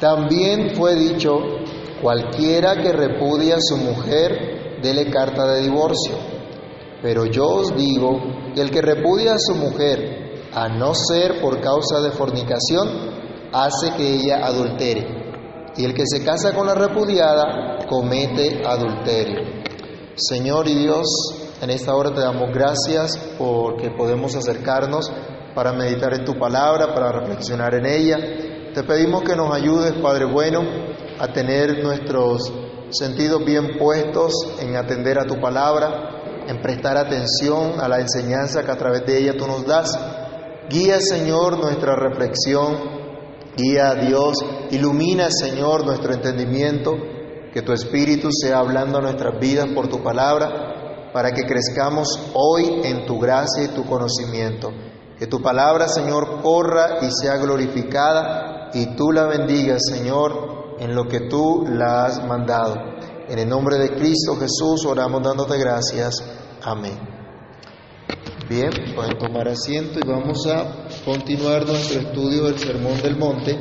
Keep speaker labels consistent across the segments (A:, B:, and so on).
A: También fue dicho, cualquiera que repudia a su mujer, dele carta de divorcio. Pero yo os digo el que repudia a su mujer, a no ser por causa de fornicación, hace que ella adultere. Y el que se casa con la repudiada, comete adulterio. Señor y Dios, en esta hora te damos gracias porque podemos acercarnos para meditar en tu palabra, para reflexionar en ella. Te pedimos que nos ayudes, Padre bueno, a tener nuestros sentidos bien puestos en atender a tu palabra, en prestar atención a la enseñanza que a través de ella tú nos das. Guía, Señor, nuestra reflexión, guía a Dios, ilumina, Señor, nuestro entendimiento, que tu Espíritu sea hablando a nuestras vidas por tu palabra para que crezcamos hoy en tu gracia y tu conocimiento. Que tu palabra, Señor, corra y sea glorificada y tú la bendigas, Señor, en lo que tú la has mandado. En el nombre de Cristo Jesús oramos dándote gracias. Amén. Bien, pueden tomar asiento y vamos a continuar nuestro estudio del Sermón del Monte.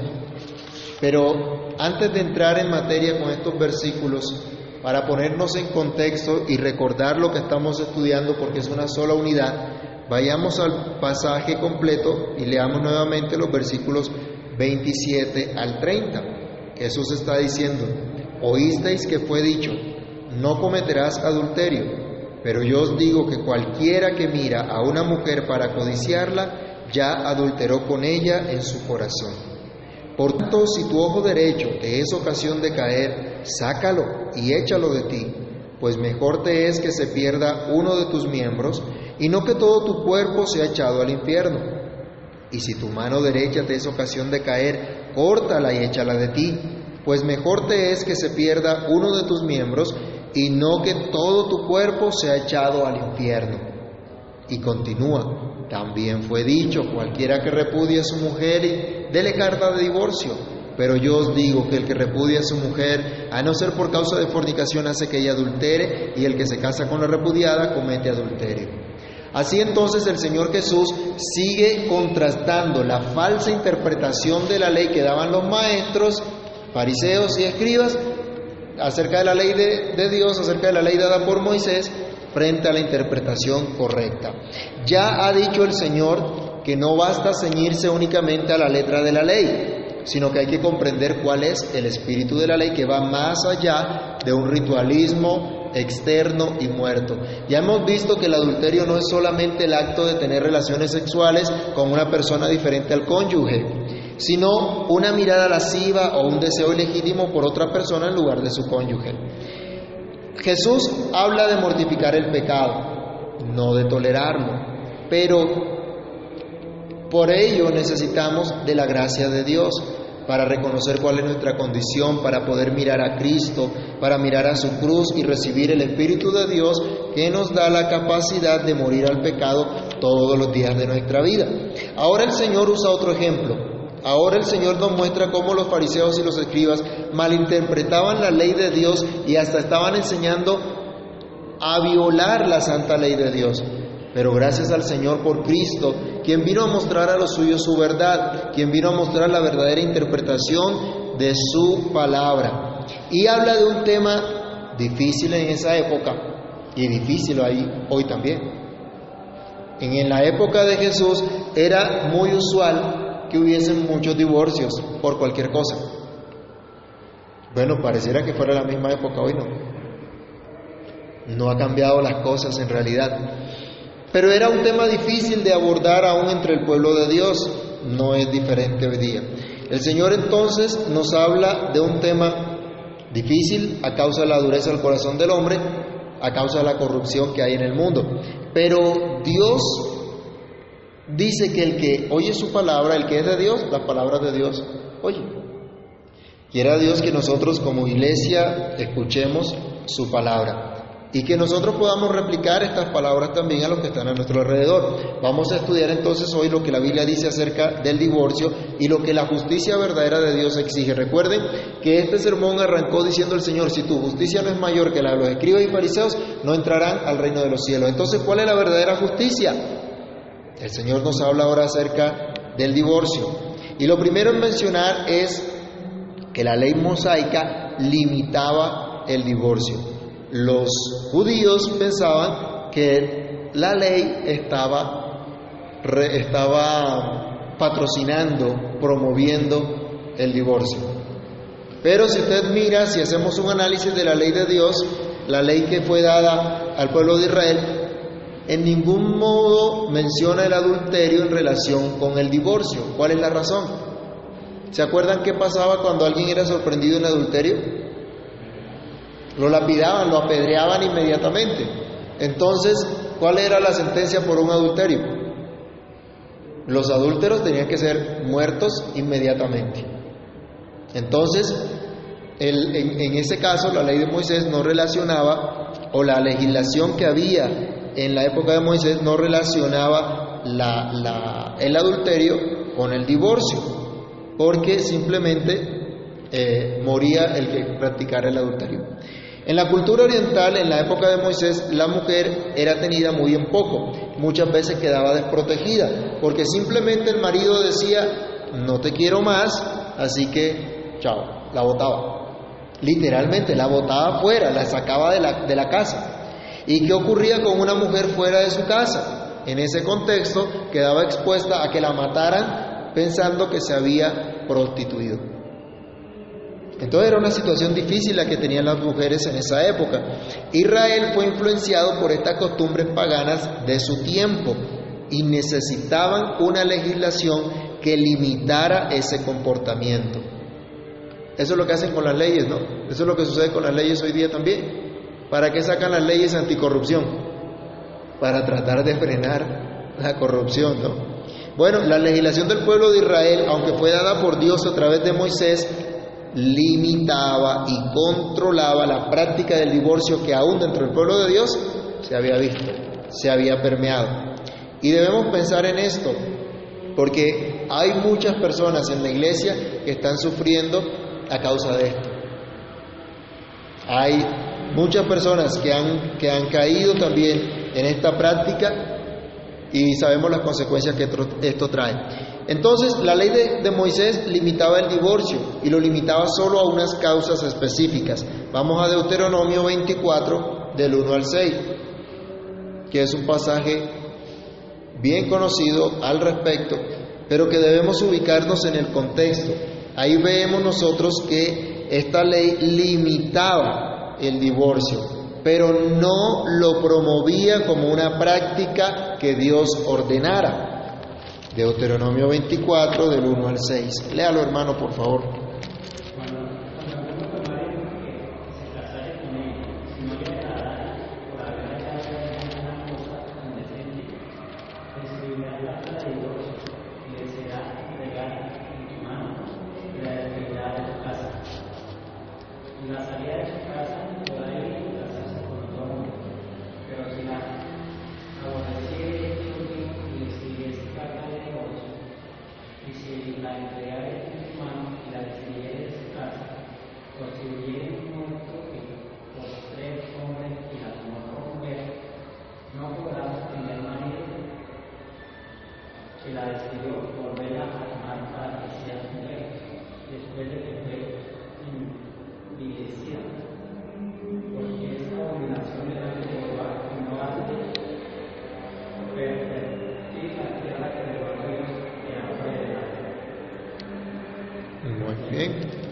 A: Pero antes de entrar en materia con estos versículos, para ponernos en contexto y recordar lo que estamos estudiando porque es una sola unidad, vayamos al pasaje completo y leamos nuevamente los versículos 27 al 30. Jesús está diciendo, oísteis que fue dicho, no cometerás adulterio, pero yo os digo que cualquiera que mira a una mujer para codiciarla, ya adulteró con ella en su corazón. Por tanto, si tu ojo derecho te es ocasión de caer, sácalo y échalo de ti, pues mejor te es que se pierda uno de tus miembros y no que todo tu cuerpo sea echado al infierno. Y si tu mano derecha te es ocasión de caer, córtala y échala de ti, pues mejor te es que se pierda uno de tus miembros y no que todo tu cuerpo sea echado al infierno. Y continúa, también fue dicho, cualquiera que repudie a su mujer dele carta de divorcio. Pero yo os digo que el que repudia a su mujer, a no ser por causa de fornicación, hace que ella adultere, y el que se casa con la repudiada comete adulterio. Así entonces el Señor Jesús sigue contrastando la falsa interpretación de la ley que daban los maestros, fariseos y escribas acerca de la ley de, de Dios, acerca de la ley dada por Moisés, frente a la interpretación correcta. Ya ha dicho el Señor que no basta ceñirse únicamente a la letra de la ley, sino que hay que comprender cuál es el espíritu de la ley que va más allá de un ritualismo externo y muerto. Ya hemos visto que el adulterio no es solamente el acto de tener relaciones sexuales con una persona diferente al cónyuge, sino una mirada lasciva o un deseo ilegítimo por otra persona en lugar de su cónyuge. Jesús habla de mortificar el pecado, no de tolerarlo, pero por ello necesitamos de la gracia de Dios para reconocer cuál es nuestra condición, para poder mirar a Cristo, para mirar a su cruz y recibir el Espíritu de Dios que nos da la capacidad de morir al pecado todos los días de nuestra vida. Ahora el Señor usa otro ejemplo. Ahora el Señor nos muestra cómo los fariseos y los escribas malinterpretaban la ley de Dios y hasta estaban enseñando a violar la santa ley de Dios. Pero gracias al Señor por Cristo, quien vino a mostrar a los suyos su verdad, quien vino a mostrar la verdadera interpretación de su palabra. Y habla de un tema difícil en esa época y difícil ahí, hoy también. En la época de Jesús era muy usual que hubiesen muchos divorcios por cualquier cosa. Bueno, pareciera que fuera la misma época hoy, ¿no? No ha cambiado las cosas en realidad. Pero era un tema difícil de abordar aún entre el pueblo de Dios, no es diferente hoy día. El Señor entonces nos habla de un tema difícil a causa de la dureza del corazón del hombre, a causa de la corrupción que hay en el mundo. Pero Dios dice que el que oye su palabra, el que es de Dios, las palabras de Dios oye. Quiera Dios que nosotros como iglesia escuchemos su palabra y que nosotros podamos replicar estas palabras también a los que están a nuestro alrededor. Vamos a estudiar entonces hoy lo que la Biblia dice acerca del divorcio y lo que la justicia verdadera de Dios exige. Recuerden que este sermón arrancó diciendo el Señor, si tu justicia no es mayor que la de los escribas y fariseos, no entrarán al reino de los cielos. Entonces, ¿cuál es la verdadera justicia? El Señor nos habla ahora acerca del divorcio. Y lo primero en mencionar es que la ley mosaica limitaba el divorcio. Los judíos pensaban que la ley estaba, estaba patrocinando, promoviendo el divorcio. Pero si usted mira, si hacemos un análisis de la ley de Dios, la ley que fue dada al pueblo de Israel, en ningún modo menciona el adulterio en relación con el divorcio. ¿Cuál es la razón? ¿Se acuerdan qué pasaba cuando alguien era sorprendido en adulterio? Lo lapidaban, lo apedreaban inmediatamente. Entonces, ¿cuál era la sentencia por un adulterio? Los adúlteros tenían que ser muertos inmediatamente. Entonces, en, en, ese caso, la ley de Moisés no relacionaba, o la legislación que había en la época de Moisés no relacionaba el adulterio con el divorcio, porque simplemente eh, moría el que practicara el adulterio. En la cultura oriental, en la época de Moisés, la mujer era tenida muy en poco, muchas veces quedaba desprotegida, porque simplemente el marido decía, no te quiero más, así que, chao, la botaba. Literalmente, la botaba fuera, la sacaba de la, de la casa. ¿Y qué ocurría con una mujer fuera de su casa? En ese contexto quedaba expuesta a que la mataran pensando que se había prostituido. Entonces era una situación difícil la que tenían las mujeres en esa época. Israel fue influenciado por estas costumbres paganas de su tiempo y necesitaban una legislación que limitara ese comportamiento. Eso es lo que hacen con las leyes, ¿no? Eso es lo que sucede con las leyes hoy día también. ¿Para qué sacan las leyes anticorrupción? Para tratar de frenar la corrupción, ¿no? Bueno, la legislación del pueblo de Israel, aunque fue dada por Dios a través de Moisés, limitaba y controlaba la práctica del divorcio que aún dentro del pueblo de Dios se había visto, se había permeado. Y debemos pensar en esto, porque hay muchas personas en la iglesia que están sufriendo a causa de esto. Hay muchas personas que han, que han caído también en esta práctica y sabemos las consecuencias que esto trae. Entonces, la ley de, Moisés limitaba el divorcio y lo limitaba solo a unas causas específicas. Vamos a Deuteronomio 24, del 1 al 6, que es un pasaje bien conocido al respecto, pero que debemos ubicarnos en el contexto. Ahí vemos nosotros que esta ley limitaba el divorcio, pero no lo promovía como una práctica que Dios ordenara. Deuteronomio 24 del 1 al 6. Léalo hermano, por favor.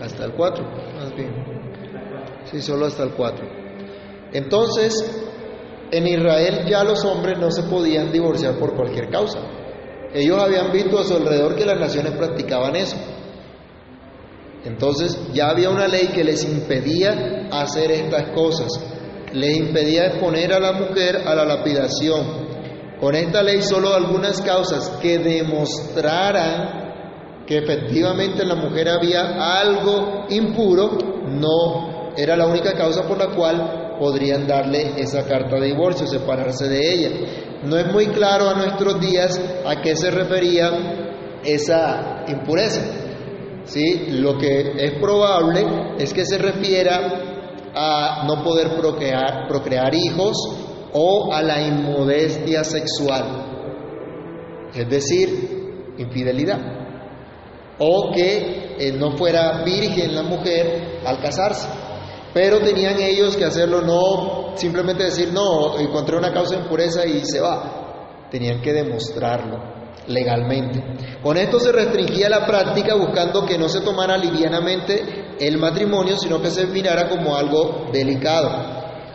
A: hasta el 4, más bien. Sí, solo hasta el 4. Entonces, en Israel ya los hombres no se podían divorciar por cualquier causa. Ellos habían visto a su alrededor que las naciones practicaban eso. Entonces ya había una ley que les impedía hacer estas cosas. Les impedía exponer a la mujer a la lapidación. Con esta ley solo algunas causas que demostraran que efectivamente en la mujer había algo impuro, no era la única causa por la cual podrían darle esa carta de divorcio, separarse de ella. No es muy claro a nuestros días a qué se refería esa impureza. ¿Sí? Lo que es probable es que se refiera a no poder procrear, hijos o a la inmodestia sexual, es decir, infidelidad o que eh, no fuera virgen la mujer al casarse. Pero tenían ellos que hacerlo, no simplemente decir, no, encontré una causa de impureza y se va. Tenían que demostrarlo legalmente. Con esto se restringía la práctica buscando que no se tomara livianamente el matrimonio, sino que se mirara como algo delicado.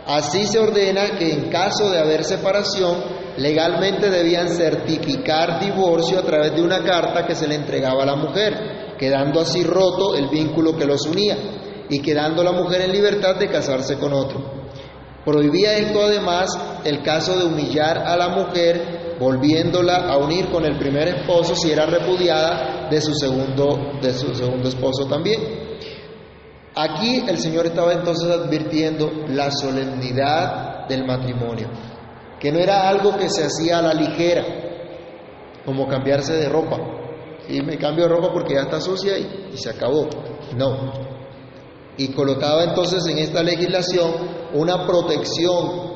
A: Así se ordena que en caso de haber separación, legalmente debían certificar divorcio a través de una carta que se le entregaba a la mujer, quedando así roto el vínculo que los unía y quedando la mujer en libertad de casarse con otro. Prohibía esto además el caso de humillar a la mujer volviéndola a unir con el primer esposo si era repudiada de su segundo, de su segundo esposo también. Aquí el Señor estaba entonces advirtiendo la solemnidad del matrimonio, que no era algo que se hacía a la ligera, como cambiarse de ropa. Y me cambio de ropa porque ya está sucia y, y se acabó. No, y colocaba entonces en esta legislación una protección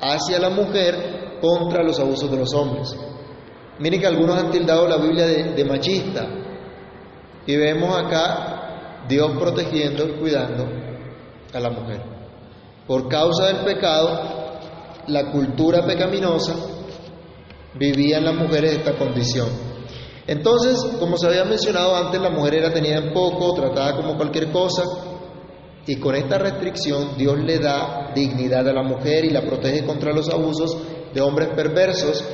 A: hacia la mujer contra los abusos de los hombres. Miren que algunos han tildado la Biblia de, machista y vemos acá Dios protegiendo y cuidando a la mujer. Por causa del pecado, la cultura pecaminosa vivía en las mujeres esta condición. Entonces, como se había mencionado antes, la mujer era tenida en poco, tratada como cualquier cosa, y con esta restricción Dios le da dignidad a la mujer y la protege contra los abusos de hombres perversos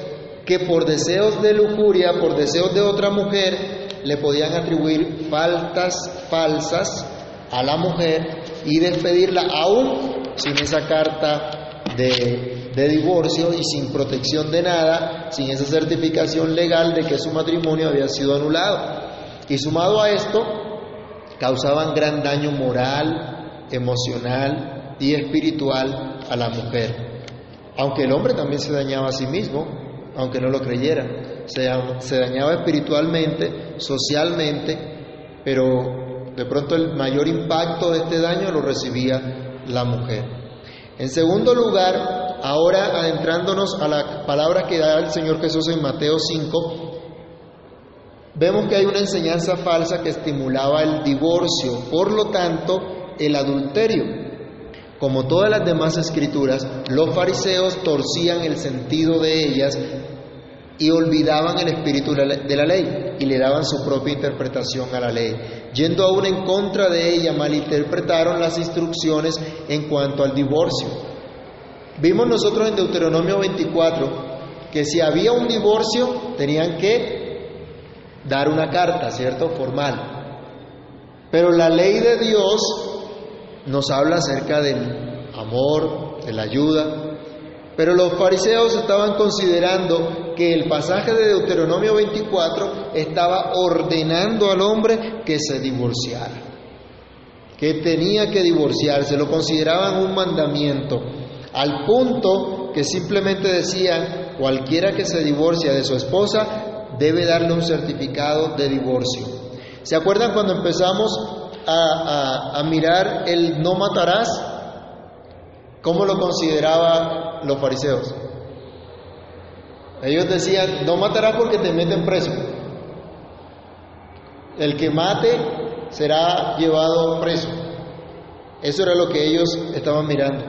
A: que por deseos de lujuria, por deseos de otra mujer, le podían atribuir faltas falsas a la mujer y despedirla aún sin esa carta de, de divorcio y sin protección de nada, sin esa certificación legal de que su matrimonio había sido anulado. Y sumado a esto, causaban gran daño moral, emocional y espiritual a la mujer. Aunque el hombre también se dañaba a sí mismo, aunque no lo creyera. Se, dañaba espiritualmente, socialmente, pero de pronto el mayor impacto de este daño lo recibía la mujer. En segundo lugar, ahora adentrándonos a la palabra que da el Señor Jesús en Mateo 5, vemos que hay una enseñanza falsa que estimulaba el divorcio. Por lo tanto, el adulterio. Como todas las demás escrituras, los fariseos torcían el sentido de ellas y olvidaban el espíritu de la ley y le daban su propia interpretación a la ley. Yendo aún en contra de ella, malinterpretaron las instrucciones en cuanto al divorcio. Vimos nosotros en Deuteronomio 24 que si había un divorcio tenían que dar una carta, ¿cierto? Formal. Pero la ley de Dios nos habla acerca del amor, de la ayuda, pero los fariseos estaban considerando que el pasaje de Deuteronomio 24 estaba ordenando al hombre que se divorciara, que tenía que divorciarse, lo consideraban un mandamiento, al punto que simplemente decían, cualquiera que se divorcia de su esposa debe darle un certificado de divorcio. ¿Se acuerdan cuando empezamos a, mirar el no matarás, ¿cómo lo consideraban los fariseos? Ellos decían, no matarás porque te meten preso. El que mate será llevado preso. Eso era lo que ellos estaban mirando.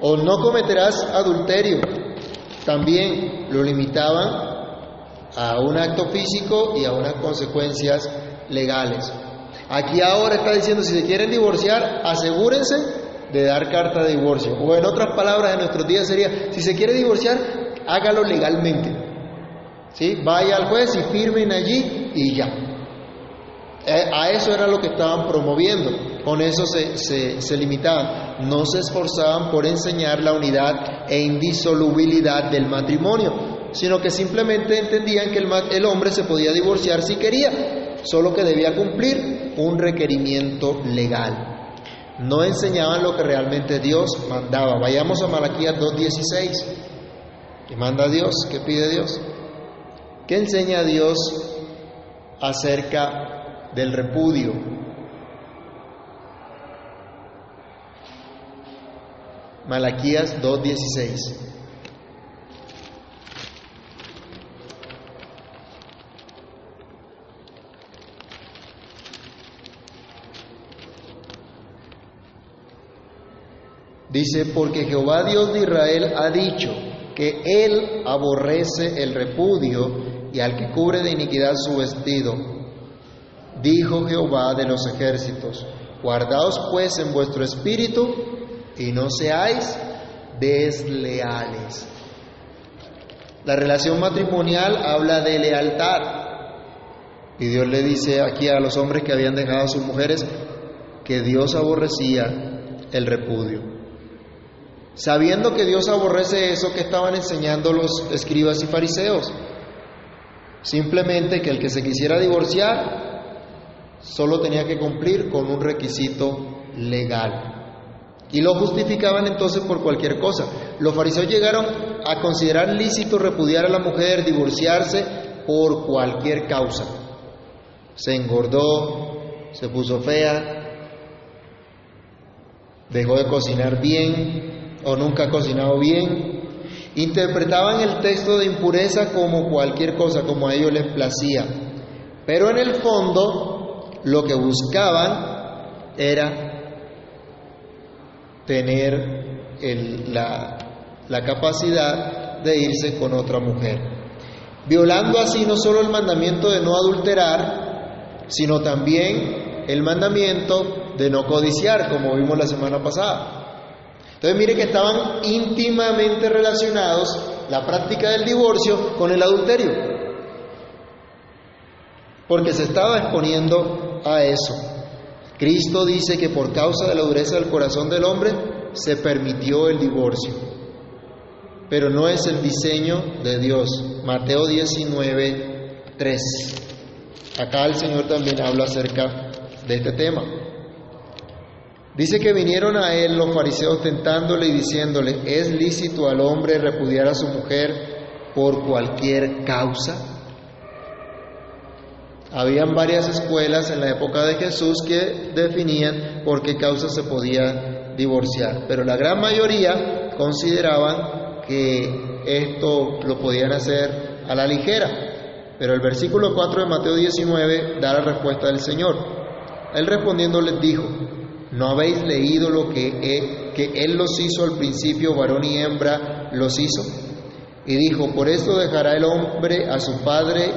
A: O no cometerás adulterio. También lo limitaban a un acto físico y a unas consecuencias legales. Aquí ahora está diciendo, si se quieren divorciar, asegúrense de dar carta de divorcio. O en otras palabras, en nuestros días sería, si se quiere divorciar, hágalo legalmente. ¿Sí? Vaya al juez y firmen allí y ya. Eh, a eso era lo que estaban promoviendo. Con eso se, se, limitaban. No se esforzaban por enseñar la unidad e indisolubilidad del matrimonio, sino que simplemente entendían que el, el hombre se podía divorciar si quería solo que debía cumplir un requerimiento legal. No enseñaban lo que realmente Dios mandaba. Vayamos a Malaquías 2.16. ¿Qué manda Dios? ¿Qué pide Dios? ¿Qué enseña Dios acerca del repudio? Malaquías 2.16. Dice, porque Jehová Dios de Israel ha dicho que Él aborrece el repudio y al que cubre de iniquidad su vestido. Dijo Jehová de los ejércitos, guardaos pues en vuestro espíritu y no seáis desleales. La relación matrimonial habla de lealtad. Y Dios le dice aquí a los hombres que habían dejado a sus mujeres que Dios aborrecía el repudio. Sabiendo que Dios aborrece eso que estaban enseñando los escribas y fariseos. Simplemente que el que se quisiera divorciar solo tenía que cumplir con un requisito legal. Y lo justificaban entonces por cualquier cosa. Los fariseos llegaron a considerar lícito repudiar a la mujer, divorciarse por cualquier causa. Se engordó, se puso fea, dejó de cocinar bien, o nunca cocinado bien. Interpretaban el texto de impureza como cualquier cosa, como a ellos les placía. Pero en el fondo lo que buscaban era tener la, la capacidad de irse con otra mujer. Violando así no solo el mandamiento de no adulterar, sino también el mandamiento de no codiciar, como vimos la semana pasada. Entonces mire que estaban íntimamente relacionados la práctica del divorcio con el adulterio, porque se estaba exponiendo a eso. Cristo dice que por causa de la dureza del corazón del hombre se permitió el divorcio, pero no es el diseño de Dios. Mateo 19, 3. Acá el Señor también habla acerca de este tema. Dice que vinieron a él los fariseos tentándole y diciéndole, ¿es lícito al hombre repudiar a su mujer por cualquier causa? Habían varias escuelas en la época de Jesús que definían por qué causa se podía divorciar, pero la gran mayoría consideraban que esto lo podían hacer a la ligera. Pero el versículo 4 de Mateo 19 da la respuesta del Señor. Él respondiendo les dijo, ¿No habéis leído lo que, Él los hizo al principio, varón y hembra los hizo? Y dijo, por esto dejará el hombre a su padre,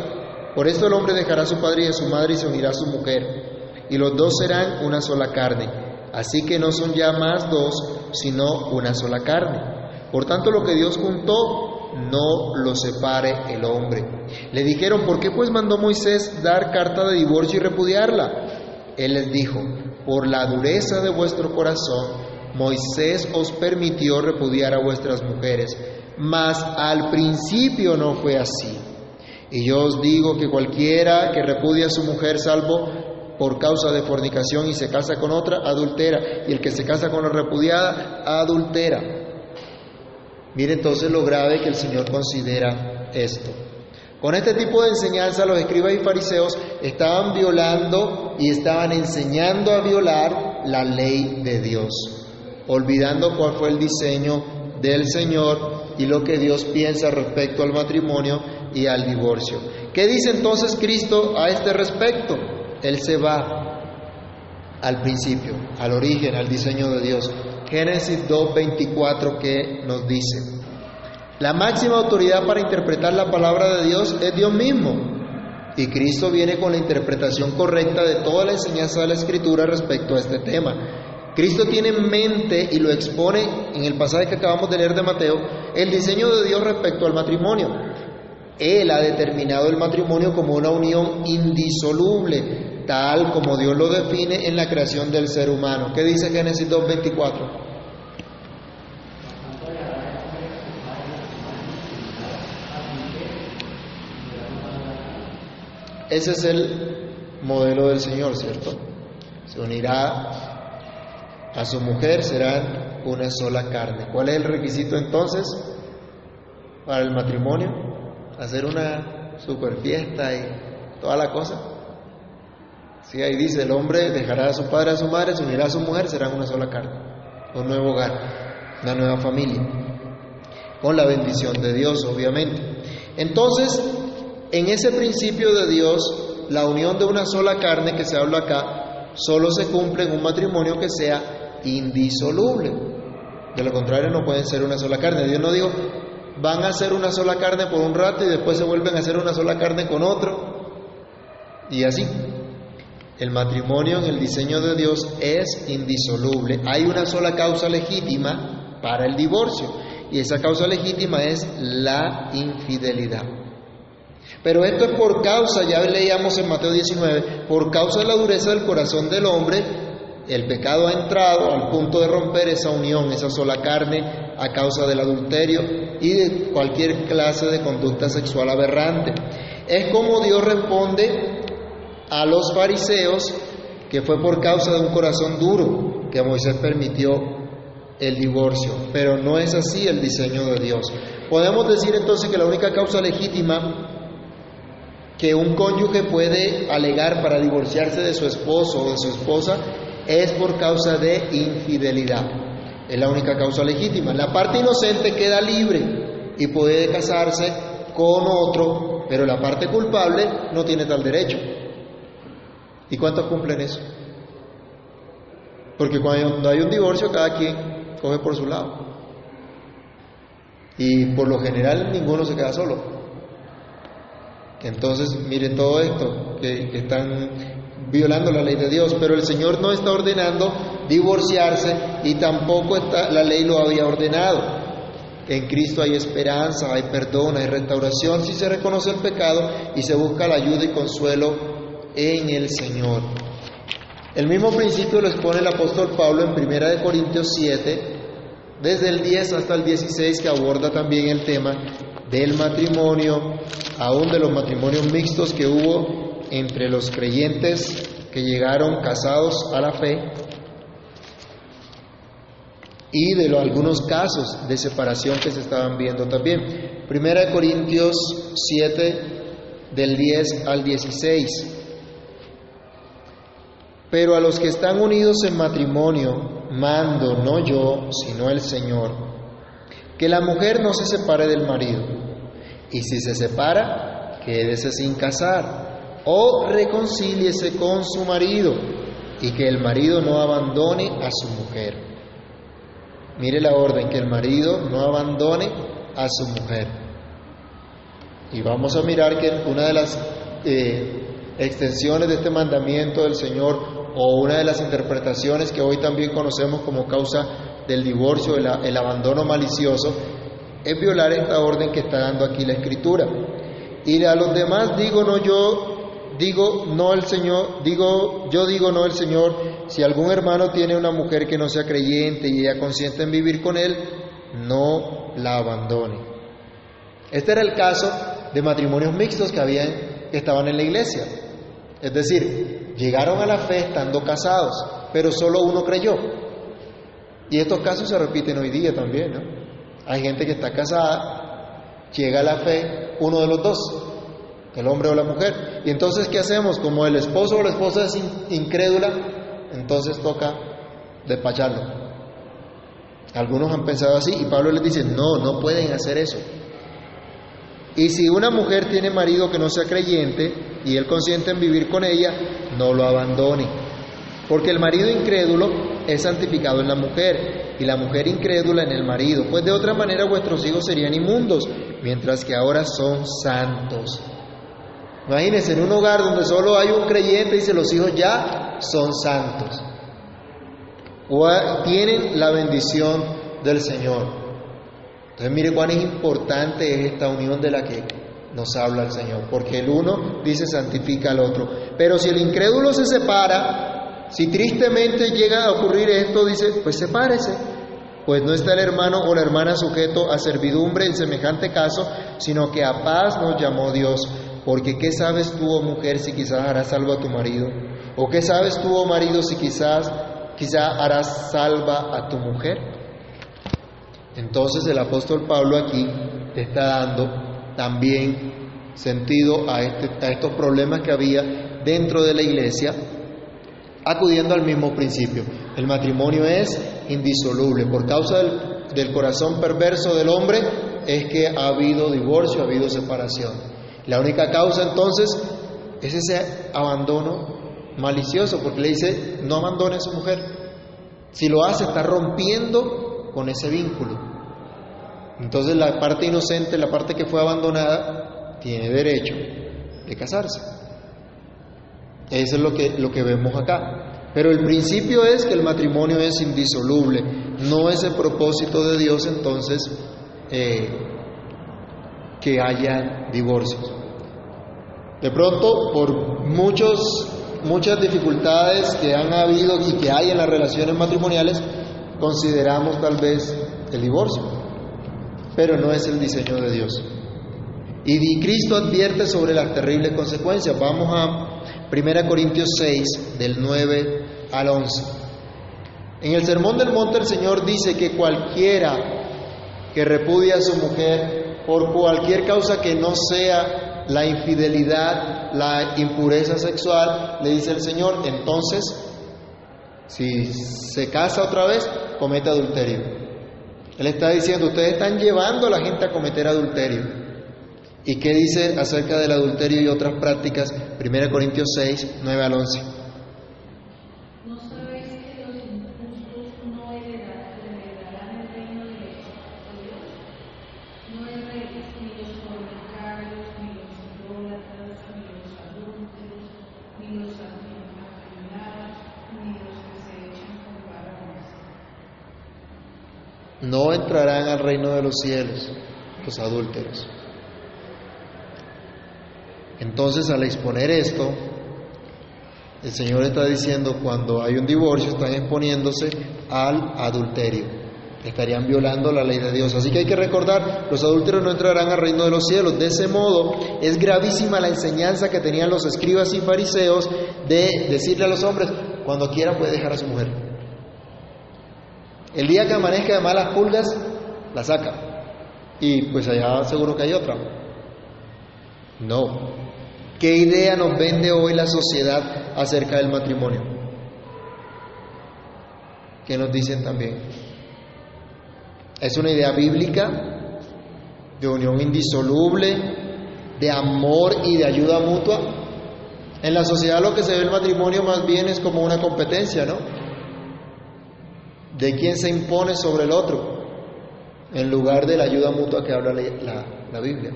A: por esto el hombre dejará a su padre y a su madre y se unirá a su mujer, y los dos serán una sola carne. Así que no son ya más dos, sino una sola carne. Por tanto, lo que Dios juntó, no lo separe el hombre. Le dijeron, ¿por qué pues mandó Moisés dar carta de divorcio y repudiarla? Él les dijo, por la dureza de vuestro corazón, Moisés os permitió repudiar a vuestras mujeres, mas al principio no fue así. Y yo os digo que cualquiera que repudia a su mujer salvo por causa de fornicación y se casa con otra, adultera, y el que se casa con la repudiada, adultera. Mire entonces lo grave que el Señor considera esto. Con este tipo de enseñanza los escribas y fariseos estaban violando y estaban enseñando a violar la ley de Dios, olvidando cuál fue el diseño del Señor y lo que Dios piensa respecto al matrimonio y al divorcio. ¿Qué dice entonces Cristo a este respecto? Él se va al principio, al origen, al diseño de Dios. Génesis 2.24 que nos dice, la máxima autoridad para interpretar la palabra de Dios es Dios mismo. Y Cristo viene con la interpretación correcta de toda la enseñanza de la Escritura respecto a este tema. Cristo tiene en mente y lo expone en el pasaje que acabamos de leer de Mateo, el diseño de Dios respecto al matrimonio. Él ha determinado el matrimonio como una unión indisoluble, tal como Dios lo define en la creación del ser humano. ¿Qué dice Génesis 2.24? Ese es el modelo del Señor, ¿cierto? Se unirá a su mujer, serán una sola carne. ¿Cuál es el requisito entonces para el matrimonio? Hacer una super fiesta y toda la cosa. Sí, ahí dice, el hombre dejará a su padre, a su madre, se unirá a su mujer, serán una sola carne, un nuevo hogar, una nueva familia, con la bendición de Dios, obviamente. Entonces, en ese principio de Dios, la unión de una sola carne que se habla acá, solo se cumple en un matrimonio que sea indisoluble. De lo contrario no pueden ser una sola carne. Dios no dijo, van a ser una sola carne por un rato y después se vuelven a ser una sola carne con otro. Y así. El matrimonio en el diseño de Dios es indisoluble. Hay una sola causa legítima para el divorcio y esa causa legítima es la infidelidad. Pero esto es por causa, ya leíamos en Mateo 19, por causa de la dureza del corazón del hombre, el pecado ha entrado al punto de romper esa unión, esa sola carne, a causa del adulterio y de cualquier clase de conducta sexual aberrante. Es como Dios responde a los fariseos que fue por causa de un corazón duro que Moisés permitió el divorcio, pero no es así el diseño de Dios. Podemos decir entonces que la única causa legítima que un cónyuge puede alegar para divorciarse de su esposo o de su esposa es por causa de infidelidad. Es la única causa legítima. La parte inocente queda libre y puede casarse con otro, pero la parte culpable no tiene tal derecho. ¿Y cuántos cumplen eso? Porque cuando hay un divorcio, cada quien coge por su lado. Y por lo general ninguno se queda solo. Entonces, miren todo esto, que, están violando la ley de Dios, pero el Señor no está ordenando divorciarse y tampoco la ley lo había ordenado. En Cristo hay esperanza, hay perdón, hay restauración si se reconoce el pecado y se busca la ayuda y consuelo en el Señor. El mismo principio lo expone el apóstol Pablo en 1 Corintios 7, desde el 10 hasta el 16, que aborda también el tema del matrimonio, aún de los matrimonios mixtos que hubo entre los creyentes que llegaron casados a la fe y de los, algunos casos de separación que se estaban viendo también. Primera de Corintios 7 del 10 al 16. Pero a los que están unidos en matrimonio, mando no yo, sino el Señor, que la mujer no se separe del marido, y si se separa, quédese sin casar, o reconcíliese con su marido, y que el marido no abandone a su mujer. Mire la orden, que el marido no abandone a su mujer. Y vamos a mirar que una de las eh, extensiones de este mandamiento del Señor o una de las interpretaciones que hoy también conocemos como causa del divorcio, el, abandono malicioso, es violar esta orden que está dando aquí la Escritura. Y a los demás digo no yo, digo no el Señor, digo yo digo no el Señor, si algún hermano tiene una mujer que no sea creyente y ella consiente en vivir con él, no la abandone. Este era el caso de matrimonios mixtos que habían que estaban en la iglesia. Es decir, llegaron a la fe estando casados, pero solo uno creyó. Y estos casos se repiten hoy día también, ¿no? Hay gente que está casada, llega a la fe uno de los dos, el hombre o la mujer. Y entonces, ¿qué hacemos? Como el esposo o la esposa es incrédula, entonces toca despacharlo. Algunos han pensado así y Pablo les dice, no, no pueden hacer eso. Y si una mujer tiene marido que no sea creyente y él consiente en vivir con ella, no lo abandone. Porque el marido incrédulo es santificado en la mujer y la mujer incrédula en el marido. Pues de otra manera vuestros hijos serían inmundos, mientras que ahora son santos. Imagínense, en un hogar donde solo hay un creyente, dice los hijos ya son santos. O tienen la bendición del Señor. Entonces mire cuán importante es esta unión de la que nos habla el Señor, porque el uno dice santifica al otro. Pero si el incrédulo se separa, si tristemente llega a ocurrir esto, dice, pues sepárese, pues no está el hermano o la hermana sujeto a servidumbre en semejante caso, sino que a paz nos llamó Dios. Porque ¿qué sabes tú, oh mujer, si quizás harás salvo a tu marido? ¿O qué sabes tú, oh marido, si quizás, quizás harás salva a tu mujer? Entonces el apóstol Pablo aquí está dando también sentido a, este, a estos problemas que había dentro de la iglesia, acudiendo al mismo principio. El matrimonio es indisoluble. Por causa del, corazón perverso del hombre es que ha habido divorcio, ha habido separación. La única causa entonces es ese abandono malicioso, porque le dice, no abandone a su mujer. Si lo hace, está rompiendo con ese vínculo. Entonces la parte inocente, la parte que fue abandonada, tiene derecho de casarse. Eso es lo que, lo que vemos acá. Pero el principio es que el matrimonio es indisoluble. No es el propósito de Dios entonces eh, que haya divorcios. De pronto, por muchos, muchas dificultades que han habido y que hay en las relaciones matrimoniales, consideramos tal vez el divorcio, pero no es el diseño de Dios. Y Cristo advierte sobre las terribles consecuencias. Vamos a 1 Corintios 6, del 9 al 11. En el Sermón del Monte el Señor dice que cualquiera que repudia a su mujer por cualquier causa que no sea la infidelidad, la impureza sexual, le dice el Señor, entonces, si se casa otra vez, comete adulterio. Él está diciendo, ustedes están llevando a la gente a cometer adulterio. ¿Y qué dice acerca del adulterio y otras prácticas? 1 Corintios 6, 9 al 11.
B: ¿No sabéis que los injustos no heredarán, heredarán el reino de Dios? No erréis ni los fornicarios, ni los idólatras, ni los adúlteros, ni los afeminados, ni los que se echan con varones.
A: No entrarán al reino de los cielos los adúlteros. Entonces, al exponer esto, el Señor está diciendo, cuando hay un divorcio, están exponiéndose al adulterio. Estarían violando la ley de Dios. Así que hay que recordar, los adúlteros no entrarán al reino de los cielos. De ese modo, es gravísima la enseñanza que tenían los escribas y fariseos de decirle a los hombres, cuando quiera puede dejar a su mujer. El día que amanezca de malas pulgas, la saca. Y pues allá seguro que hay otra. No. ¿Qué idea nos vende hoy la sociedad acerca del matrimonio? ¿Qué nos dicen también? Es una idea bíblica de unión indisoluble, de amor y de ayuda mutua. En la sociedad lo que se ve el matrimonio más bien es como una competencia, ¿no? De quién se impone sobre el otro, en lugar de la ayuda mutua que habla la, la, la Biblia.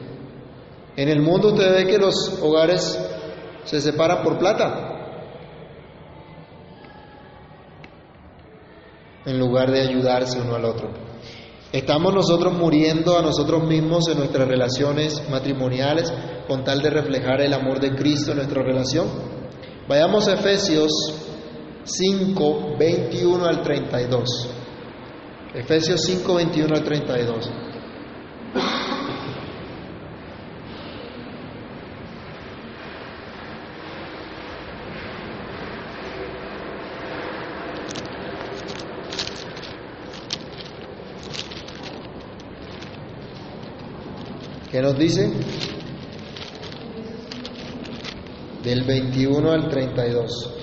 A: En el mundo usted ve que los hogares se separan por plata, en lugar de ayudarse uno al otro. Estamos nosotros muriendo a nosotros mismos en nuestras relaciones matrimoniales con tal de reflejar el amor de Cristo en nuestra relación. Vayamos a Efesios 5, 21 al 32. Efesios 5, 21 al 32. ¿Qué nos dice? Del 21 al 32.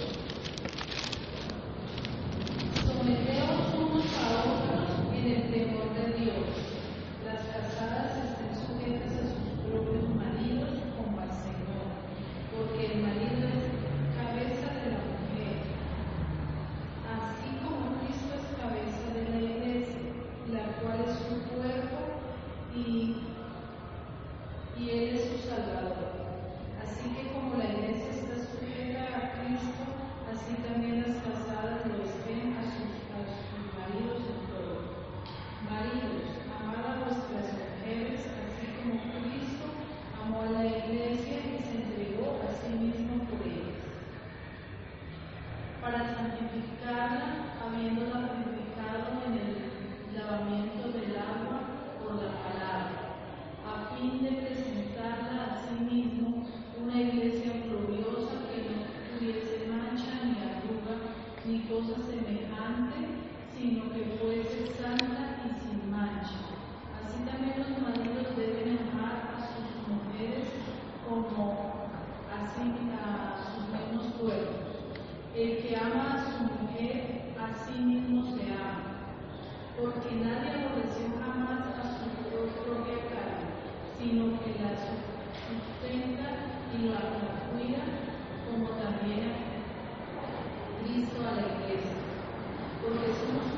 B: Sustenta y la, cuida, como también Cristo a la iglesia, porque somos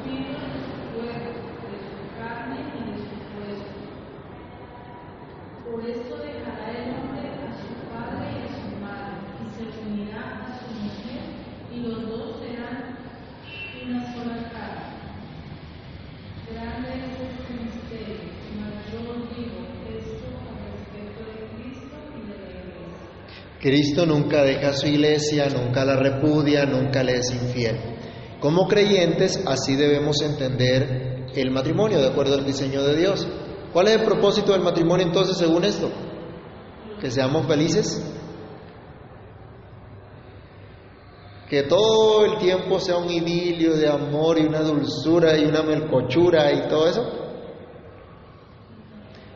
B: Cristo
A: nunca deja su iglesia, nunca la repudia, nunca le es infiel. Como creyentes, así debemos entender el matrimonio de acuerdo al diseño de Dios. ¿Cuál es el propósito del matrimonio entonces según esto? Que seamos felices. Que todo el tiempo sea un idilio de amor y una dulzura y una melcochura y todo eso.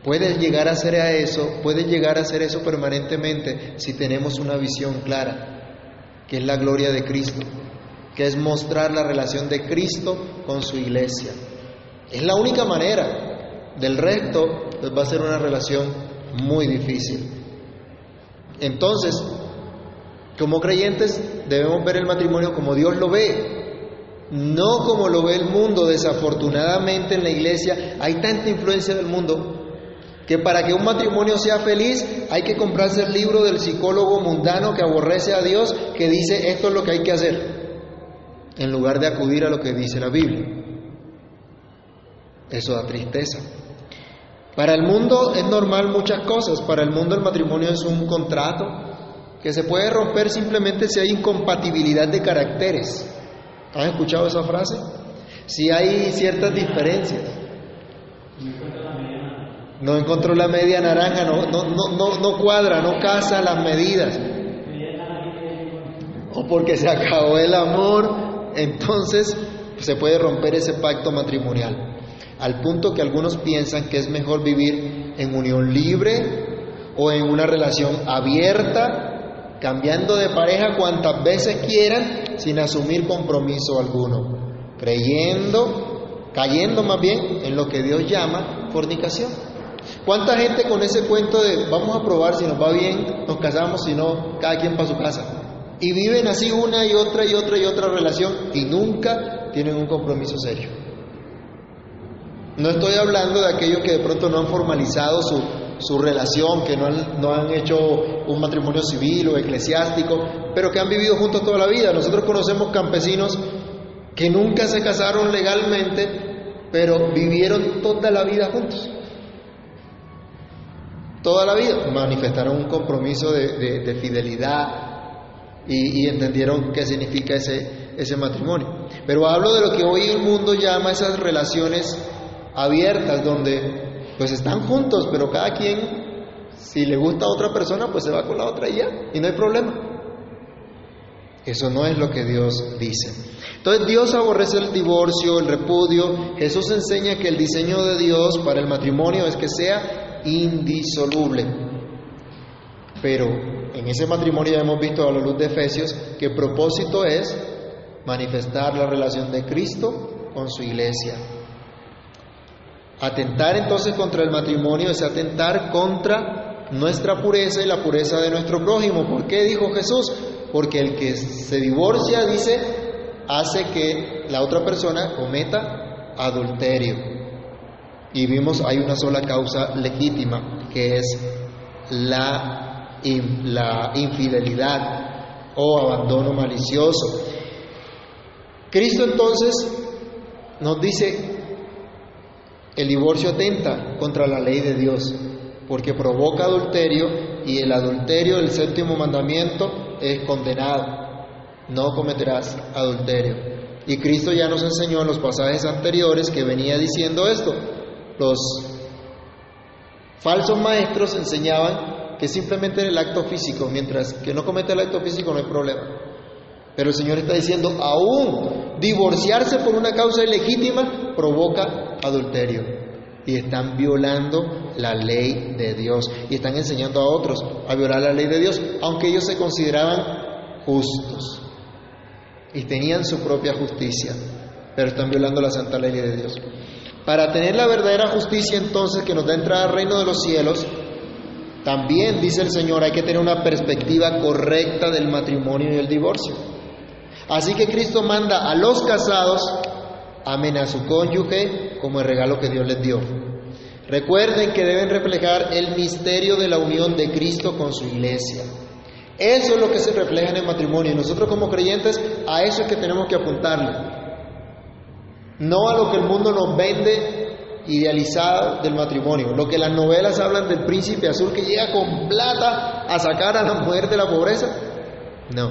A: Puedes llegar a hacer a eso, puedes llegar a hacer eso permanentemente si tenemos una visión clara, que es la gloria de Cristo, que es mostrar la relación de Cristo con su iglesia. Es la única manera. Del resto, pues va a ser una relación muy difícil. Entonces, como creyentes debemos ver el matrimonio como Dios lo ve, no como lo ve el mundo. Desafortunadamente en la iglesia hay tanta influencia del mundo que para que un matrimonio sea feliz hay que comprarse el libro del psicólogo mundano que aborrece a Dios que dice esto es lo que hay que hacer, en lugar de acudir a lo que dice la Biblia. Eso da tristeza. Para el mundo es normal muchas cosas, para el mundo el matrimonio es un contrato que se puede romper simplemente si hay incompatibilidad de caracteres. ¿Han escuchado esa frase? Si hay ciertas diferencias. No encontró la media naranja, no, no, no, no, cuadra, no casa las medidas. O porque se acabó el amor, entonces se puede romper ese pacto matrimonial. Al punto que algunos piensan que es mejor vivir en unión libre o en una relación abierta, cambiando de pareja cuantas veces quieran sin asumir compromiso alguno, creyendo, cayendo más bien en lo que Dios llama fornicación. ¿Cuánta gente con ese cuento de vamos a probar si nos va bien, nos casamos, si no, cada quien para su casa? Y viven así una y otra y otra y otra relación y nunca tienen un compromiso serio. No estoy hablando de aquellos que de pronto no han formalizado su, su relación, que no han, no han hecho un matrimonio civil o eclesiástico, pero que han vivido juntos toda la vida. Nosotros conocemos campesinos que nunca se casaron legalmente, pero vivieron toda la vida juntos toda la vida, manifestaron un compromiso de, de, de fidelidad y, y, entendieron qué significa ese, ese matrimonio. Pero hablo de lo que hoy el mundo llama esas relaciones abiertas, donde pues están juntos, pero cada quien, si le gusta a otra persona, pues se va con la otra y ya, y no hay problema. Eso no es lo que Dios dice. Entonces Dios aborrece el divorcio, el repudio. Jesús enseña que el diseño de Dios para el matrimonio es que sea indisoluble. Pero en ese matrimonio ya hemos visto a la luz de Efesios que el propósito es manifestar la relación de Cristo con su iglesia. Atentar entonces contra el matrimonio es atentar contra nuestra pureza y la pureza de nuestro prójimo. ¿Por qué dijo Jesús? Porque el que se divorcia, dice, hace que la otra persona cometa adulterio. Y vimos, hay una sola causa legítima, que es la, la infidelidad o abandono malicioso. Cristo entonces nos dice, el divorcio atenta contra la ley de Dios, porque provoca adulterio y el adulterio del séptimo mandamiento es condenado. No cometerás adulterio. Y Cristo ya nos enseñó en los pasajes anteriores que venía diciendo esto. Los falsos maestros enseñaban que simplemente el acto físico, mientras que no comete el acto físico no hay problema. Pero el Señor está diciendo, aún divorciarse por una causa ilegítima provoca adulterio. Y están violando la ley de Dios. Y están enseñando a otros a violar la ley de Dios, aunque ellos se consideraban justos. Y tenían su propia justicia, pero están violando la santa ley de Dios. Para tener la verdadera justicia entonces que nos da entrada al reino de los cielos, también dice el Señor, hay que tener una perspectiva correcta del matrimonio y el divorcio. Así que Cristo manda a los casados amen a su cónyuge como el regalo que Dios les dio. Recuerden que deben reflejar el misterio de la unión de Cristo con su iglesia. Eso es lo que se refleja en el matrimonio. Y nosotros como creyentes a eso es que tenemos que apuntarle. No a lo que el mundo nos vende idealizado del matrimonio. Lo que las novelas hablan del príncipe azul que llega con plata a sacar a la mujer de la pobreza. No.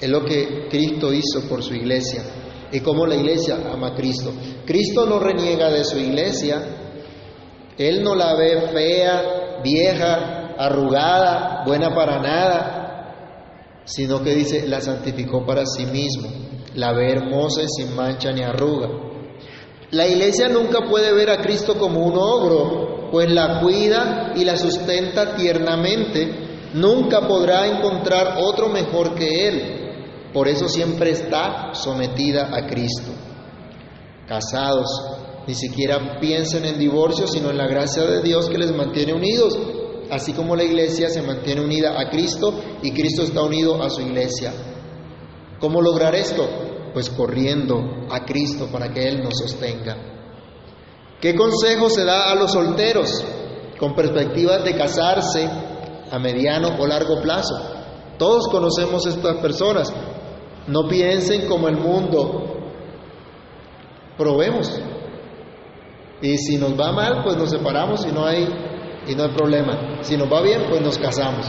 A: Es lo que Cristo hizo por su iglesia y cómo la iglesia ama a Cristo. Cristo no reniega de su iglesia. Él no la ve fea, vieja, arrugada, buena para nada, sino que dice, la santificó para sí mismo, la ve hermosa y sin mancha ni arruga. La iglesia nunca puede ver a Cristo como un ogro, pues la cuida y la sustenta tiernamente. Nunca podrá encontrar otro mejor que Él. Por eso siempre está sometida a Cristo. Casados, ni siquiera piensen en divorcio, sino en la gracia de Dios que les mantiene unidos así como la iglesia se mantiene unida a Cristo y Cristo está unido a su iglesia. ¿Cómo lograr esto? Pues corriendo a Cristo para que Él nos sostenga. ¿Qué consejo se da a los solteros con perspectivas de casarse a mediano o largo plazo? Todos conocemos estas personas. No piensen como el mundo. Probemos. Y si nos va mal, pues nos separamos y no hay y no hay problema. Si nos va bien, pues nos casamos.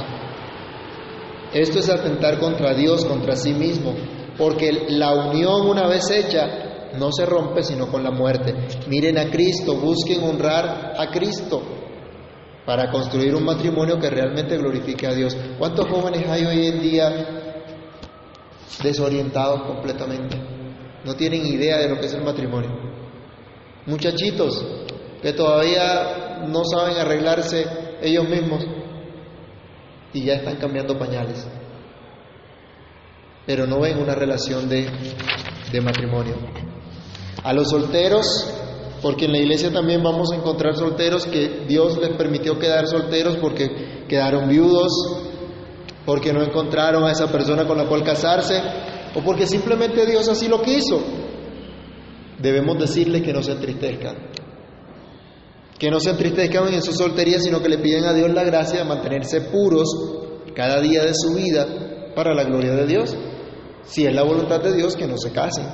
A: Esto es atentar contra Dios, contra sí mismo, porque la unión una vez hecha no se rompe sino con la muerte. Miren a Cristo, busquen honrar a Cristo para construir un matrimonio que realmente glorifique a Dios. ¿Cuántos jóvenes hay hoy en día desorientados completamente? No tienen idea de lo que es el matrimonio. Muchachitos que todavía no saben arreglarse ellos mismos y ya están cambiando pañales, pero no ven una relación de, de matrimonio. A los solteros, porque en la iglesia también vamos a encontrar solteros que Dios les permitió quedar solteros porque quedaron viudos, porque no encontraron a esa persona con la cual casarse, o porque simplemente Dios así lo quiso. Debemos decirle que no se entristezcan, que no se entristezcan en su soltería, sino que le piden a Dios la gracia de mantenerse puros cada día de su vida para la gloria de Dios. Si es la voluntad de Dios, que no se casen,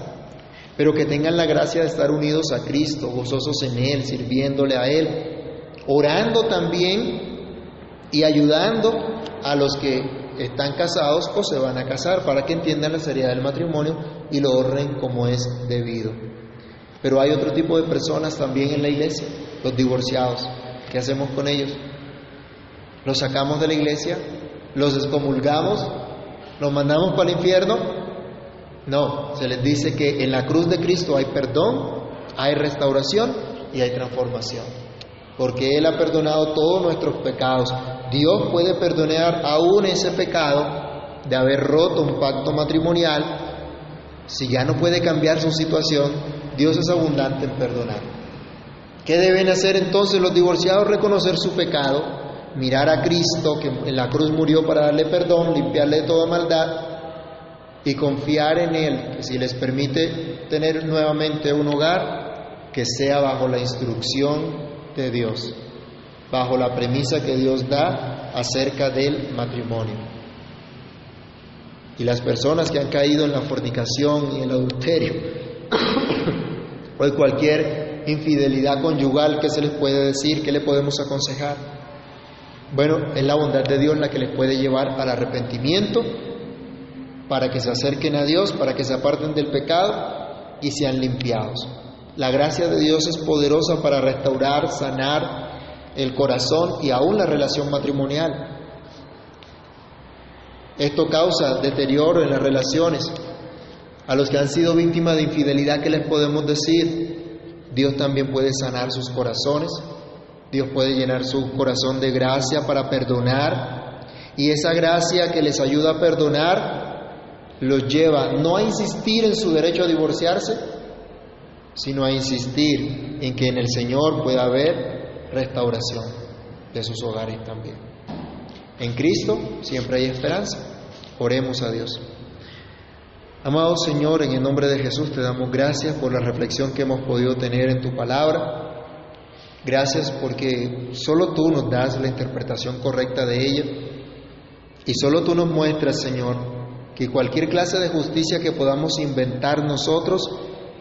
A: pero que tengan la gracia de estar unidos a Cristo, gozosos en Él, sirviéndole a Él, orando también y ayudando a los que están casados o se van a casar para que entiendan la seriedad del matrimonio y lo honren como es debido. Pero hay otro tipo de personas también en la iglesia los divorciados. ¿Qué hacemos con ellos? ¿Los sacamos de la iglesia? ¿Los excomulgamos? ¿Los mandamos para el infierno? No, se les dice que en la cruz de Cristo hay perdón, hay restauración y hay transformación. Porque Él ha perdonado todos nuestros pecados. Dios puede perdonar aún ese pecado de haber roto un pacto matrimonial. Si ya no puede cambiar su situación, Dios es abundante en perdonar. ¿Qué deben hacer entonces los divorciados? Reconocer su pecado, mirar a Cristo que en la cruz murió para darle perdón, limpiarle de toda maldad y confiar en Él, que si les permite tener nuevamente un hogar, que sea bajo la instrucción de Dios, bajo la premisa que Dios da acerca del matrimonio. Y las personas que han caído en la fornicación y el adulterio, en cualquier infidelidad conyugal, ¿qué se les puede decir? ¿Qué le podemos aconsejar? Bueno, es la bondad de Dios la que les puede llevar al arrepentimiento, para que se acerquen a Dios, para que se aparten del pecado y sean limpiados. La gracia de Dios es poderosa para restaurar, sanar el corazón y aún la relación matrimonial. Esto causa deterioro en las relaciones. A los que han sido víctimas de infidelidad, ¿qué les podemos decir? Dios también puede sanar sus corazones, Dios puede llenar su corazón de gracia para perdonar y esa gracia que les ayuda a perdonar los lleva no a insistir en su derecho a divorciarse, sino a insistir en que en el Señor pueda haber restauración de sus hogares también. En Cristo siempre hay esperanza. Oremos a Dios. Amado Señor, en el nombre de Jesús te damos gracias por la reflexión que hemos podido tener en tu palabra. Gracias porque solo tú nos das la interpretación correcta de ella y solo tú nos muestras, Señor, que cualquier clase de justicia que podamos inventar nosotros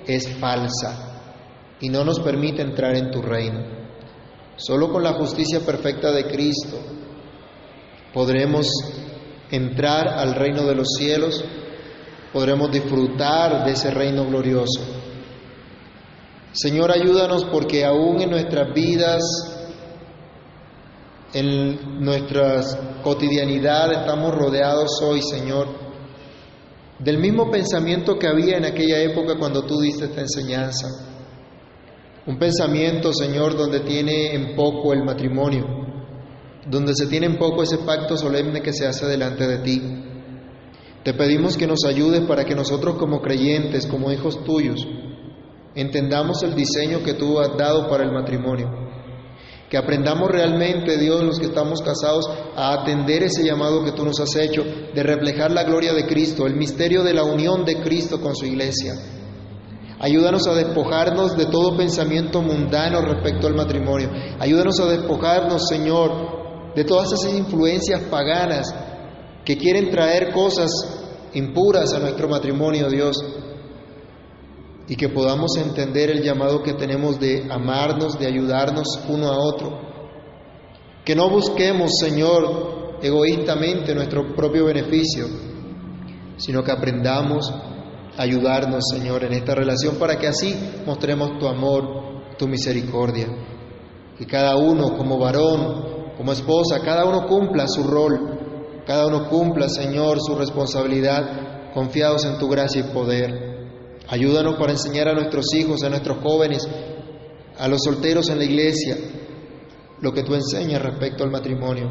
A: es falsa y no nos permite entrar en tu reino. Solo con la justicia perfecta de Cristo podremos entrar al reino de los cielos podremos disfrutar de ese reino glorioso. Señor, ayúdanos porque aún en nuestras vidas, en nuestra cotidianidad, estamos rodeados hoy, Señor, del mismo pensamiento que había en aquella época cuando tú diste esta enseñanza. Un pensamiento, Señor, donde tiene en poco el matrimonio, donde se tiene en poco ese pacto solemne que se hace delante de ti te pedimos que nos ayudes para que nosotros como creyentes, como hijos tuyos, entendamos el diseño que tú has dado para el matrimonio. Que aprendamos realmente, Dios, los que estamos casados, a atender ese llamado que tú nos has hecho de reflejar la gloria de Cristo, el misterio de la unión de Cristo con su iglesia. Ayúdanos a despojarnos de todo pensamiento mundano respecto al matrimonio. Ayúdanos a despojarnos, Señor, de todas esas influencias paganas que quieren traer cosas impuras a nuestro matrimonio, Dios, y que podamos entender el llamado que tenemos de amarnos, de ayudarnos uno a otro. Que no busquemos, Señor, egoístamente nuestro propio beneficio, sino que aprendamos a ayudarnos, Señor, en esta relación para que así mostremos tu amor, tu misericordia. Que cada uno, como varón, como esposa, cada uno cumpla su rol cada uno cumpla, Señor, su responsabilidad, confiados en tu gracia y poder. Ayúdanos para enseñar a nuestros hijos, a nuestros jóvenes, a los solteros en la iglesia, lo que tú enseñas respecto al matrimonio.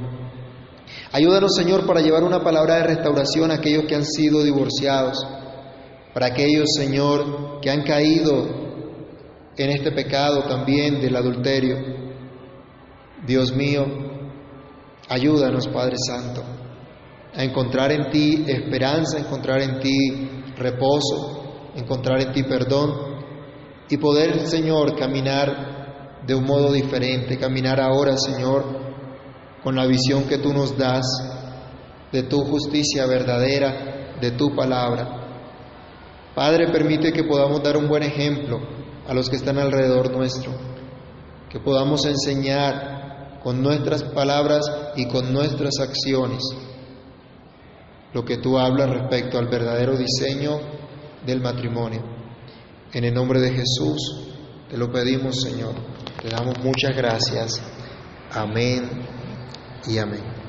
A: Ayúdanos, Señor, para llevar una palabra de restauración a aquellos que han sido divorciados, para aquellos, Señor, que han caído en este pecado también del adulterio. Dios mío, ayúdanos, Padre Santo a encontrar en ti esperanza, encontrar en ti reposo, encontrar en ti perdón y poder, Señor, caminar de un modo diferente, caminar ahora, Señor, con la visión que tú nos das de tu justicia verdadera, de tu palabra. Padre, permite que podamos dar un buen ejemplo a los que están alrededor nuestro, que podamos enseñar con nuestras palabras y con nuestras acciones lo que tú hablas respecto al verdadero diseño del matrimonio. En el nombre de Jesús te lo pedimos, Señor. Te damos muchas gracias. Amén y amén.